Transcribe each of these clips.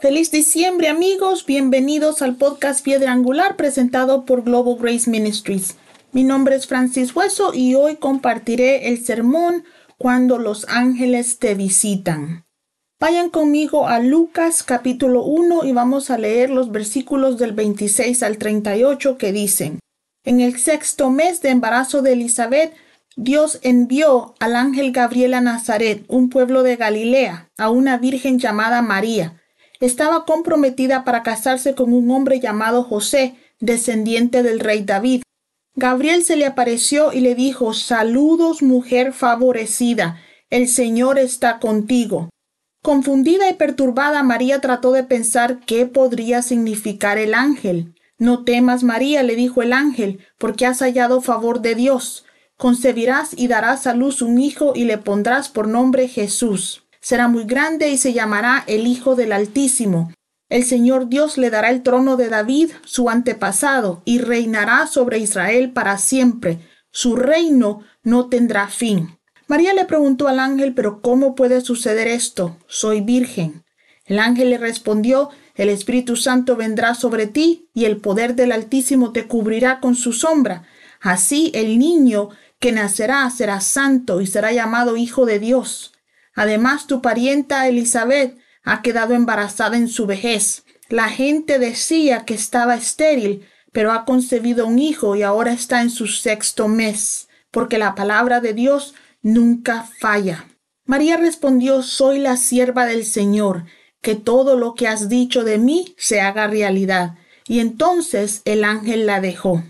Feliz diciembre amigos, bienvenidos al podcast Piedra Angular presentado por Global Grace Ministries. Mi nombre es Francis Hueso y hoy compartiré el sermón Cuando los ángeles te visitan. Vayan conmigo a Lucas capítulo 1 y vamos a leer los versículos del 26 al 38 que dicen, En el sexto mes de embarazo de Elizabeth, Dios envió al ángel Gabriel a Nazaret, un pueblo de Galilea, a una virgen llamada María estaba comprometida para casarse con un hombre llamado José, descendiente del rey David. Gabriel se le apareció y le dijo Saludos, mujer favorecida, el Señor está contigo. Confundida y perturbada, María trató de pensar qué podría significar el ángel. No temas, María, le dijo el ángel, porque has hallado favor de Dios. Concebirás y darás a luz un hijo y le pondrás por nombre Jesús será muy grande y se llamará el Hijo del Altísimo. El Señor Dios le dará el trono de David, su antepasado, y reinará sobre Israel para siempre. Su reino no tendrá fin. María le preguntó al ángel, pero ¿cómo puede suceder esto? Soy virgen. El ángel le respondió, el Espíritu Santo vendrá sobre ti, y el poder del Altísimo te cubrirá con su sombra. Así el niño que nacerá será santo y será llamado Hijo de Dios. Además, tu parienta Elizabeth ha quedado embarazada en su vejez. La gente decía que estaba estéril, pero ha concebido un hijo y ahora está en su sexto mes, porque la palabra de Dios nunca falla. María respondió, Soy la sierva del Señor, que todo lo que has dicho de mí se haga realidad. Y entonces el ángel la dejó.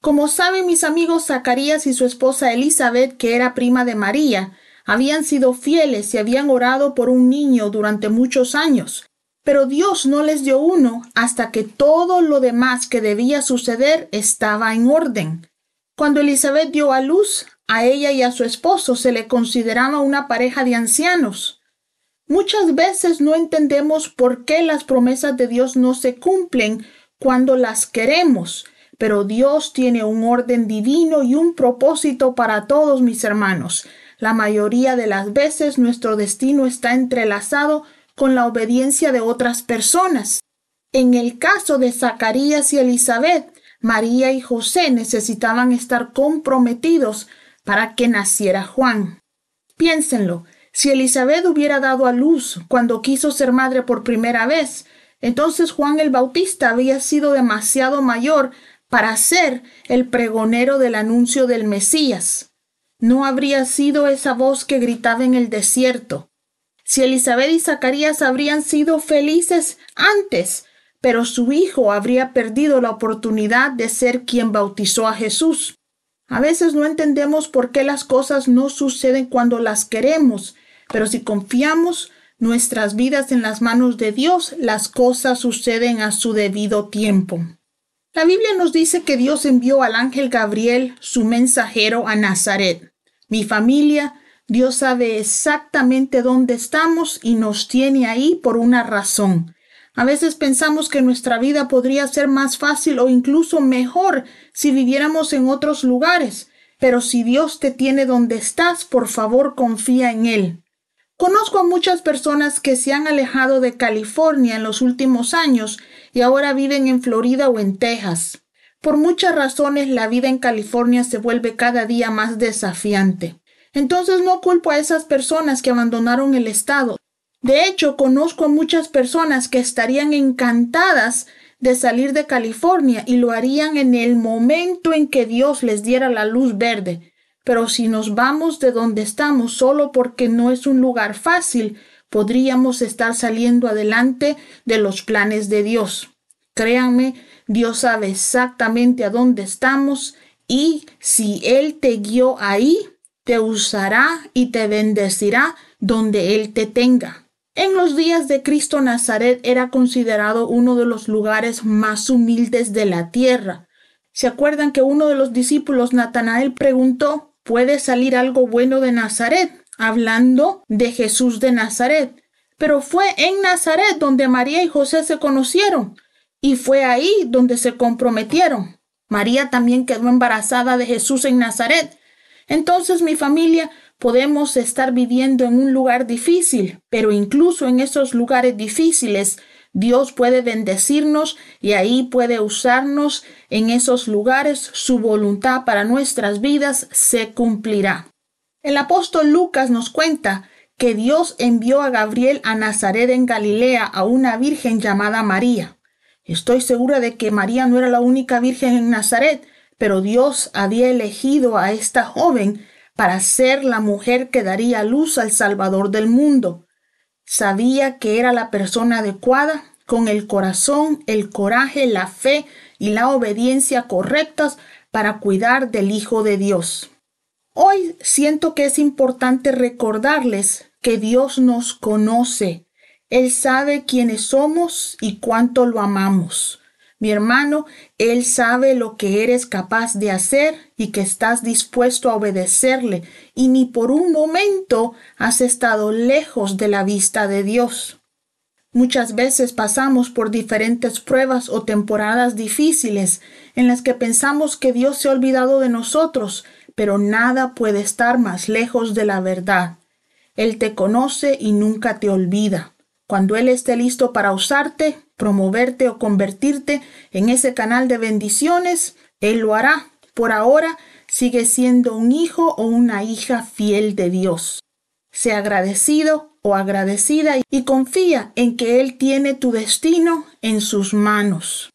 Como saben mis amigos Zacarías y su esposa Elizabeth, que era prima de María, habían sido fieles y habían orado por un niño durante muchos años, pero Dios no les dio uno hasta que todo lo demás que debía suceder estaba en orden. Cuando Elizabeth dio a luz, a ella y a su esposo se le consideraba una pareja de ancianos. Muchas veces no entendemos por qué las promesas de Dios no se cumplen cuando las queremos, pero Dios tiene un orden divino y un propósito para todos mis hermanos. La mayoría de las veces nuestro destino está entrelazado con la obediencia de otras personas. En el caso de Zacarías y Elizabeth, María y José necesitaban estar comprometidos para que naciera Juan. Piénsenlo, si Elizabeth hubiera dado a luz cuando quiso ser madre por primera vez, entonces Juan el Bautista había sido demasiado mayor para ser el pregonero del anuncio del Mesías no habría sido esa voz que gritaba en el desierto. Si Elizabeth y Zacarías habrían sido felices antes, pero su hijo habría perdido la oportunidad de ser quien bautizó a Jesús. A veces no entendemos por qué las cosas no suceden cuando las queremos, pero si confiamos nuestras vidas en las manos de Dios, las cosas suceden a su debido tiempo. La Biblia nos dice que Dios envió al ángel Gabriel, su mensajero, a Nazaret. Mi familia, Dios sabe exactamente dónde estamos y nos tiene ahí por una razón. A veces pensamos que nuestra vida podría ser más fácil o incluso mejor si viviéramos en otros lugares, pero si Dios te tiene donde estás, por favor confía en Él. Conozco a muchas personas que se han alejado de California en los últimos años y ahora viven en Florida o en Texas. Por muchas razones la vida en California se vuelve cada día más desafiante. Entonces no culpo a esas personas que abandonaron el estado. De hecho, conozco a muchas personas que estarían encantadas de salir de California y lo harían en el momento en que Dios les diera la luz verde. Pero si nos vamos de donde estamos solo porque no es un lugar fácil, podríamos estar saliendo adelante de los planes de Dios. Créanme, Dios sabe exactamente a dónde estamos y si Él te guió ahí, te usará y te bendecirá donde Él te tenga. En los días de Cristo Nazaret era considerado uno de los lugares más humildes de la tierra. ¿Se acuerdan que uno de los discípulos, Natanael, preguntó, ¿puede salir algo bueno de Nazaret? Hablando de Jesús de Nazaret. pero fue en Nazaret donde María y José se conocieron y fue ahí donde se comprometieron. María también quedó embarazada de Jesús en Nazaret. Entonces mi familia podemos estar viviendo en un lugar difícil, pero incluso en esos lugares difíciles Dios puede bendecirnos y ahí puede usarnos en esos lugares. Su voluntad para nuestras vidas se cumplirá. El apóstol Lucas nos cuenta que Dios envió a Gabriel a Nazaret en Galilea a una virgen llamada María. Estoy segura de que María no era la única virgen en Nazaret, pero Dios había elegido a esta joven para ser la mujer que daría luz al Salvador del mundo. Sabía que era la persona adecuada, con el corazón, el coraje, la fe y la obediencia correctas para cuidar del Hijo de Dios. Hoy siento que es importante recordarles que Dios nos conoce. Él sabe quiénes somos y cuánto lo amamos. Mi hermano, Él sabe lo que eres capaz de hacer y que estás dispuesto a obedecerle y ni por un momento has estado lejos de la vista de Dios. Muchas veces pasamos por diferentes pruebas o temporadas difíciles en las que pensamos que Dios se ha olvidado de nosotros pero nada puede estar más lejos de la verdad. Él te conoce y nunca te olvida. Cuando Él esté listo para usarte, promoverte o convertirte en ese canal de bendiciones, Él lo hará. Por ahora, sigue siendo un hijo o una hija fiel de Dios. Sea agradecido o agradecida y confía en que Él tiene tu destino en sus manos.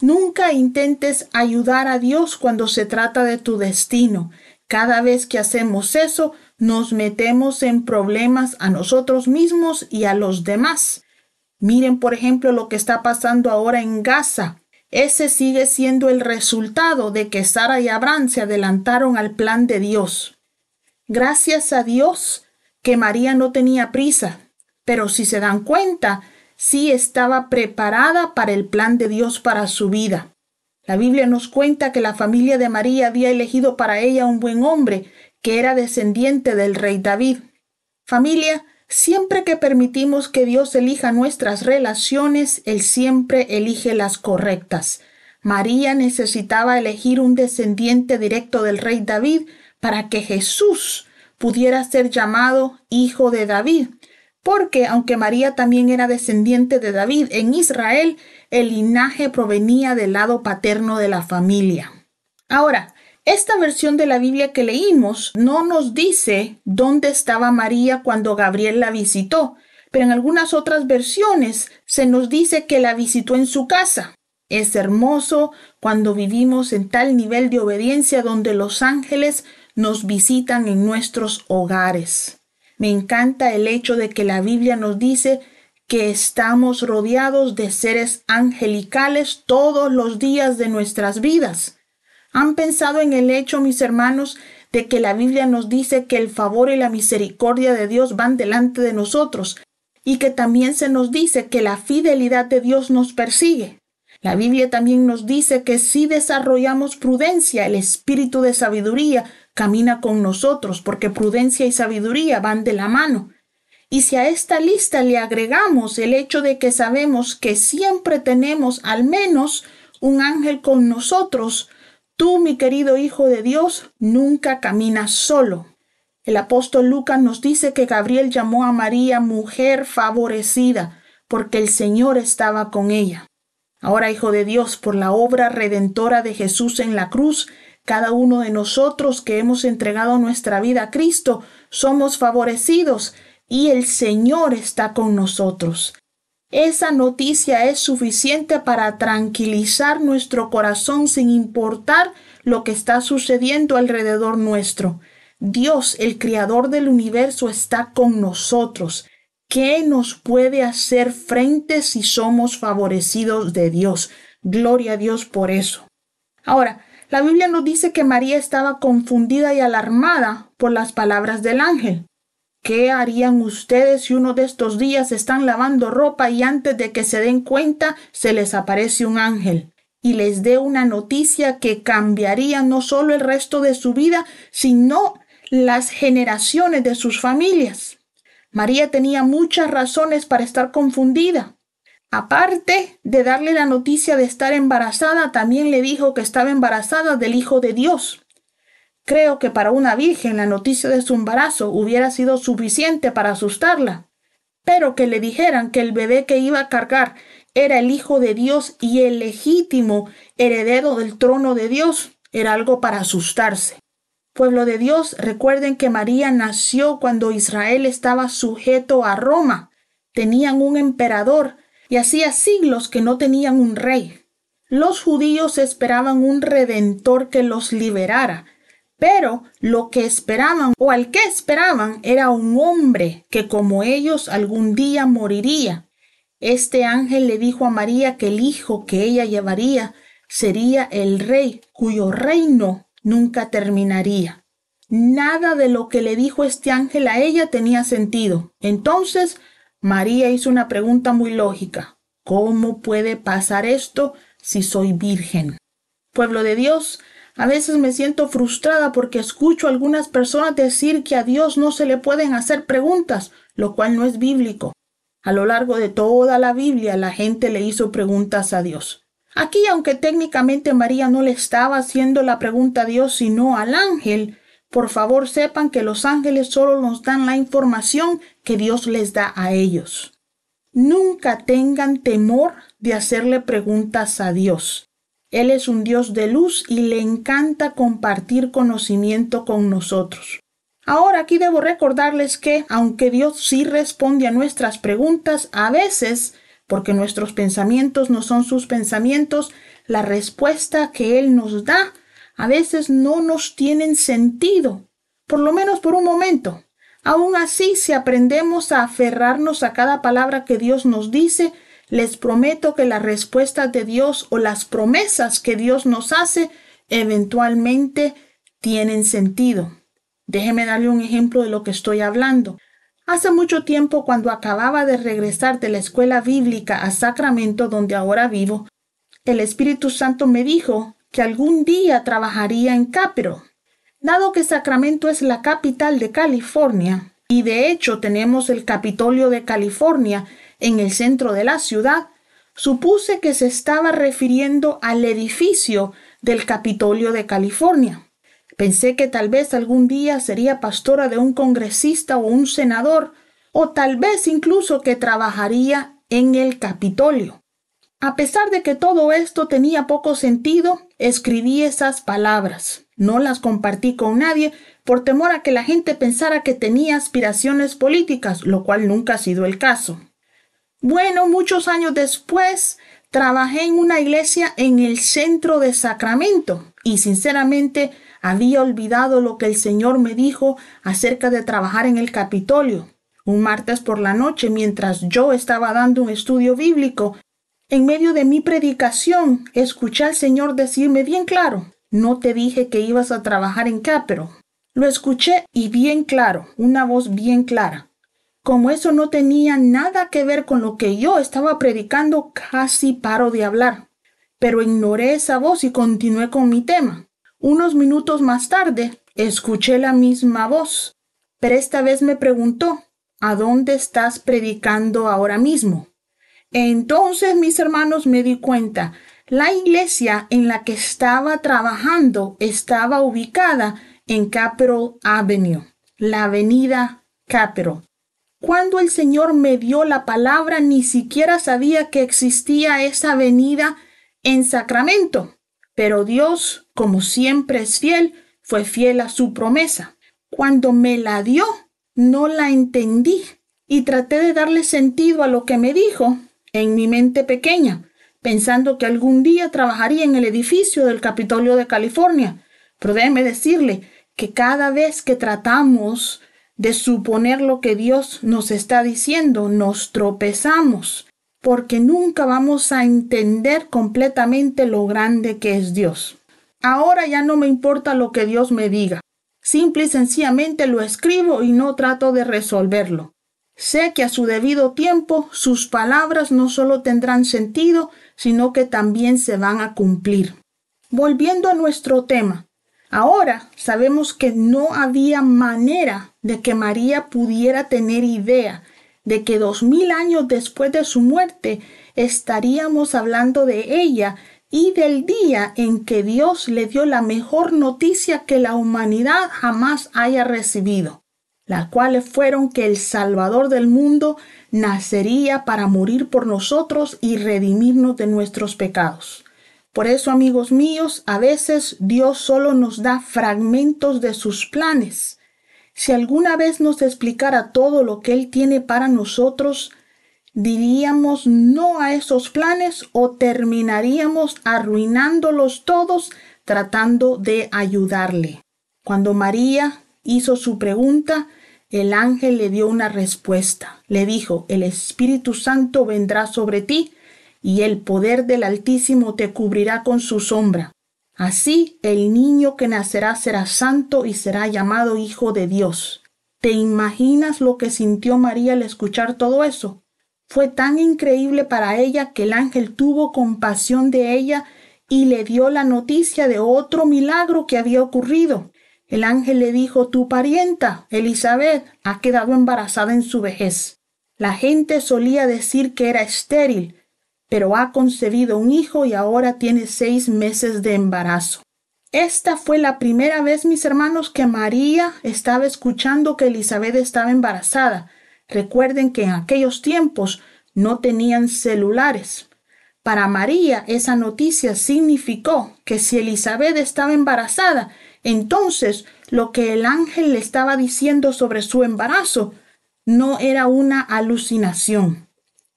Nunca intentes ayudar a Dios cuando se trata de tu destino. Cada vez que hacemos eso, nos metemos en problemas a nosotros mismos y a los demás. Miren, por ejemplo, lo que está pasando ahora en Gaza. Ese sigue siendo el resultado de que Sara y Abraham se adelantaron al plan de Dios. Gracias a Dios que María no tenía prisa, pero si se dan cuenta, sí estaba preparada para el plan de Dios para su vida. La Biblia nos cuenta que la familia de María había elegido para ella un buen hombre, que era descendiente del rey David. Familia, siempre que permitimos que Dios elija nuestras relaciones, Él siempre elige las correctas. María necesitaba elegir un descendiente directo del rey David para que Jesús pudiera ser llamado hijo de David porque aunque María también era descendiente de David, en Israel el linaje provenía del lado paterno de la familia. Ahora, esta versión de la Biblia que leímos no nos dice dónde estaba María cuando Gabriel la visitó, pero en algunas otras versiones se nos dice que la visitó en su casa. Es hermoso cuando vivimos en tal nivel de obediencia donde los ángeles nos visitan en nuestros hogares. Me encanta el hecho de que la Biblia nos dice que estamos rodeados de seres angelicales todos los días de nuestras vidas. ¿Han pensado en el hecho, mis hermanos, de que la Biblia nos dice que el favor y la misericordia de Dios van delante de nosotros y que también se nos dice que la fidelidad de Dios nos persigue? La Biblia también nos dice que si desarrollamos prudencia, el espíritu de sabiduría camina con nosotros, porque prudencia y sabiduría van de la mano. Y si a esta lista le agregamos el hecho de que sabemos que siempre tenemos al menos un ángel con nosotros, tú, mi querido Hijo de Dios, nunca caminas solo. El apóstol Lucas nos dice que Gabriel llamó a María mujer favorecida, porque el Señor estaba con ella. Ahora, Hijo de Dios, por la obra redentora de Jesús en la cruz, cada uno de nosotros que hemos entregado nuestra vida a Cristo somos favorecidos y el Señor está con nosotros. Esa noticia es suficiente para tranquilizar nuestro corazón sin importar lo que está sucediendo alrededor nuestro. Dios, el Creador del universo, está con nosotros. ¿Qué nos puede hacer frente si somos favorecidos de Dios? Gloria a Dios por eso. Ahora, la Biblia nos dice que María estaba confundida y alarmada por las palabras del ángel. ¿Qué harían ustedes si uno de estos días están lavando ropa y antes de que se den cuenta se les aparece un ángel y les dé una noticia que cambiaría no solo el resto de su vida, sino las generaciones de sus familias? María tenía muchas razones para estar confundida. Aparte de darle la noticia de estar embarazada, también le dijo que estaba embarazada del Hijo de Dios. Creo que para una virgen la noticia de su embarazo hubiera sido suficiente para asustarla, pero que le dijeran que el bebé que iba a cargar era el Hijo de Dios y el legítimo heredero del trono de Dios era algo para asustarse. Pueblo de Dios, recuerden que María nació cuando Israel estaba sujeto a Roma. Tenían un emperador y hacía siglos que no tenían un rey. Los judíos esperaban un redentor que los liberara, pero lo que esperaban o al que esperaban era un hombre que como ellos algún día moriría. Este ángel le dijo a María que el hijo que ella llevaría sería el rey cuyo reino nunca terminaría. Nada de lo que le dijo este ángel a ella tenía sentido. Entonces María hizo una pregunta muy lógica. ¿Cómo puede pasar esto si soy virgen? Pueblo de Dios, a veces me siento frustrada porque escucho a algunas personas decir que a Dios no se le pueden hacer preguntas, lo cual no es bíblico. A lo largo de toda la Biblia la gente le hizo preguntas a Dios. Aquí, aunque técnicamente María no le estaba haciendo la pregunta a Dios, sino al ángel, por favor sepan que los ángeles solo nos dan la información que Dios les da a ellos. Nunca tengan temor de hacerle preguntas a Dios. Él es un Dios de luz y le encanta compartir conocimiento con nosotros. Ahora aquí debo recordarles que, aunque Dios sí responde a nuestras preguntas, a veces, porque nuestros pensamientos no son sus pensamientos, la respuesta que Él nos da a veces no nos tienen sentido, por lo menos por un momento. Aún así, si aprendemos a aferrarnos a cada palabra que Dios nos dice, les prometo que las respuestas de Dios o las promesas que Dios nos hace eventualmente tienen sentido. Déjeme darle un ejemplo de lo que estoy hablando. Hace mucho tiempo, cuando acababa de regresar de la escuela bíblica a Sacramento, donde ahora vivo, el Espíritu Santo me dijo que algún día trabajaría en Capro. Dado que Sacramento es la capital de California, y de hecho tenemos el Capitolio de California en el centro de la ciudad, supuse que se estaba refiriendo al edificio del Capitolio de California. Pensé que tal vez algún día sería pastora de un congresista o un senador, o tal vez incluso que trabajaría en el Capitolio. A pesar de que todo esto tenía poco sentido, escribí esas palabras. No las compartí con nadie por temor a que la gente pensara que tenía aspiraciones políticas, lo cual nunca ha sido el caso. Bueno, muchos años después trabajé en una iglesia en el centro de Sacramento y sinceramente había olvidado lo que el Señor me dijo acerca de trabajar en el Capitolio. Un martes por la noche, mientras yo estaba dando un estudio bíblico, en medio de mi predicación, escuché al Señor decirme bien claro, no te dije que ibas a trabajar en Capero. Lo escuché y bien claro, una voz bien clara. Como eso no tenía nada que ver con lo que yo estaba predicando, casi paro de hablar. Pero ignoré esa voz y continué con mi tema. Unos minutos más tarde, escuché la misma voz, pero esta vez me preguntó, ¿a dónde estás predicando ahora mismo? Entonces, mis hermanos, me di cuenta, la iglesia en la que estaba trabajando estaba ubicada en Capitol Avenue, la avenida Capitol. Cuando el Señor me dio la palabra, ni siquiera sabía que existía esa avenida en Sacramento. Pero Dios, como siempre es fiel, fue fiel a su promesa. Cuando me la dio, no la entendí y traté de darle sentido a lo que me dijo en mi mente pequeña, pensando que algún día trabajaría en el edificio del Capitolio de California. Pero déjeme decirle que cada vez que tratamos de suponer lo que Dios nos está diciendo, nos tropezamos, porque nunca vamos a entender completamente lo grande que es Dios. Ahora ya no me importa lo que Dios me diga. Simple y sencillamente lo escribo y no trato de resolverlo. Sé que a su debido tiempo sus palabras no solo tendrán sentido, sino que también se van a cumplir. Volviendo a nuestro tema, Ahora sabemos que no había manera de que María pudiera tener idea de que dos mil años después de su muerte estaríamos hablando de ella y del día en que Dios le dio la mejor noticia que la humanidad jamás haya recibido, las cuales fueron que el Salvador del mundo nacería para morir por nosotros y redimirnos de nuestros pecados. Por eso, amigos míos, a veces Dios solo nos da fragmentos de sus planes. Si alguna vez nos explicara todo lo que Él tiene para nosotros, diríamos no a esos planes o terminaríamos arruinándolos todos tratando de ayudarle. Cuando María hizo su pregunta, el ángel le dio una respuesta. Le dijo, el Espíritu Santo vendrá sobre ti y el poder del Altísimo te cubrirá con su sombra. Así el niño que nacerá será santo y será llamado Hijo de Dios. ¿Te imaginas lo que sintió María al escuchar todo eso? Fue tan increíble para ella que el ángel tuvo compasión de ella y le dio la noticia de otro milagro que había ocurrido. El ángel le dijo, tu parienta, Elizabeth, ha quedado embarazada en su vejez. La gente solía decir que era estéril, pero ha concebido un hijo y ahora tiene seis meses de embarazo. Esta fue la primera vez, mis hermanos, que María estaba escuchando que Elizabeth estaba embarazada. Recuerden que en aquellos tiempos no tenían celulares. Para María esa noticia significó que si Elizabeth estaba embarazada, entonces lo que el ángel le estaba diciendo sobre su embarazo no era una alucinación.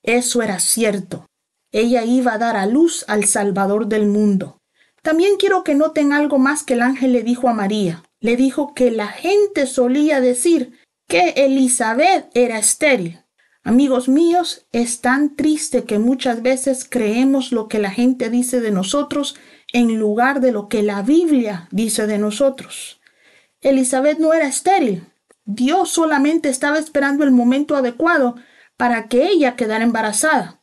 Eso era cierto. Ella iba a dar a luz al Salvador del mundo. También quiero que noten algo más que el ángel le dijo a María. Le dijo que la gente solía decir que Elizabeth era estéril. Amigos míos, es tan triste que muchas veces creemos lo que la gente dice de nosotros en lugar de lo que la Biblia dice de nosotros. Elizabeth no era estéril. Dios solamente estaba esperando el momento adecuado para que ella quedara embarazada.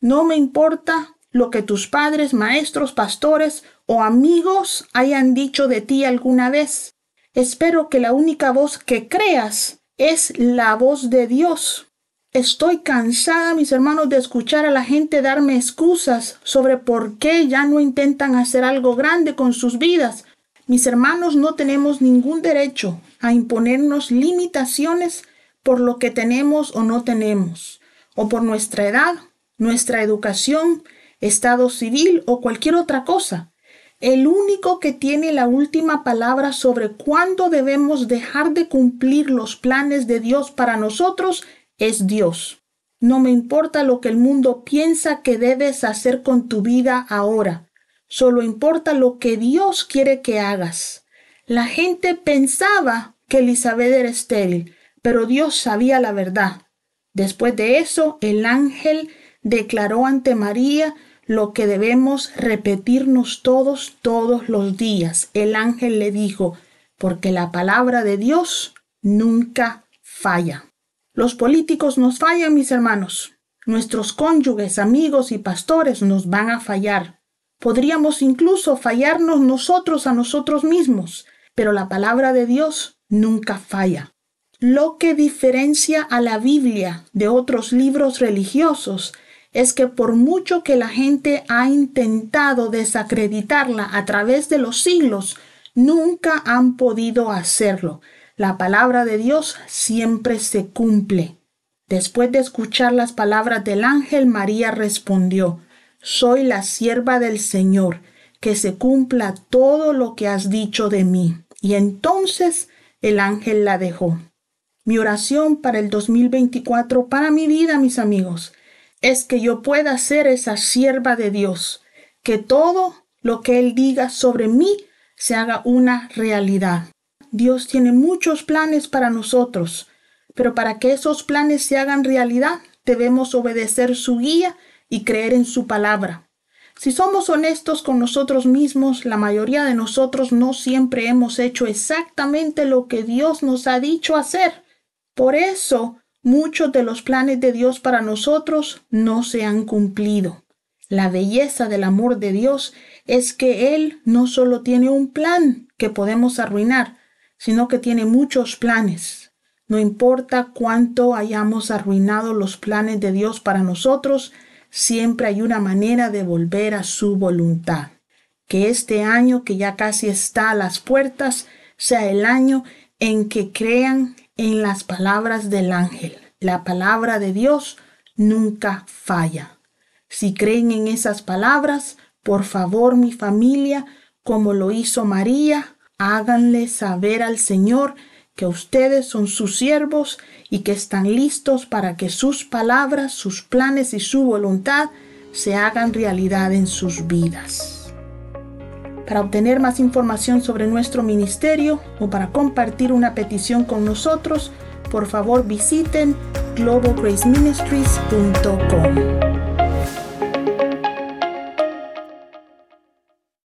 No me importa lo que tus padres, maestros, pastores o amigos hayan dicho de ti alguna vez. Espero que la única voz que creas es la voz de Dios. Estoy cansada, mis hermanos, de escuchar a la gente darme excusas sobre por qué ya no intentan hacer algo grande con sus vidas. Mis hermanos, no tenemos ningún derecho a imponernos limitaciones por lo que tenemos o no tenemos, o por nuestra edad nuestra educación, estado civil o cualquier otra cosa. El único que tiene la última palabra sobre cuándo debemos dejar de cumplir los planes de Dios para nosotros es Dios. No me importa lo que el mundo piensa que debes hacer con tu vida ahora. Solo importa lo que Dios quiere que hagas. La gente pensaba que Elizabeth era estéril, pero Dios sabía la verdad. Después de eso, el ángel declaró ante María lo que debemos repetirnos todos, todos los días. El ángel le dijo, porque la palabra de Dios nunca falla. Los políticos nos fallan, mis hermanos. Nuestros cónyuges, amigos y pastores nos van a fallar. Podríamos incluso fallarnos nosotros a nosotros mismos, pero la palabra de Dios nunca falla. Lo que diferencia a la Biblia de otros libros religiosos es que por mucho que la gente ha intentado desacreditarla a través de los siglos, nunca han podido hacerlo. La palabra de Dios siempre se cumple. Después de escuchar las palabras del ángel, María respondió, Soy la sierva del Señor, que se cumpla todo lo que has dicho de mí. Y entonces el ángel la dejó. Mi oración para el 2024, para mi vida, mis amigos, es que yo pueda ser esa sierva de Dios, que todo lo que Él diga sobre mí se haga una realidad. Dios tiene muchos planes para nosotros, pero para que esos planes se hagan realidad debemos obedecer su guía y creer en su palabra. Si somos honestos con nosotros mismos, la mayoría de nosotros no siempre hemos hecho exactamente lo que Dios nos ha dicho hacer. Por eso Muchos de los planes de Dios para nosotros no se han cumplido. La belleza del amor de Dios es que Él no solo tiene un plan, que podemos arruinar, sino que tiene muchos planes. No importa cuánto hayamos arruinado los planes de Dios para nosotros, siempre hay una manera de volver a su voluntad. Que este año que ya casi está a las puertas sea el año en que crean en las palabras del ángel. La palabra de Dios nunca falla. Si creen en esas palabras, por favor, mi familia, como lo hizo María, háganle saber al Señor que ustedes son sus siervos y que están listos para que sus palabras, sus planes y su voluntad se hagan realidad en sus vidas. Para obtener más información sobre nuestro ministerio o para compartir una petición con nosotros, por favor visiten globalgraceministries.com.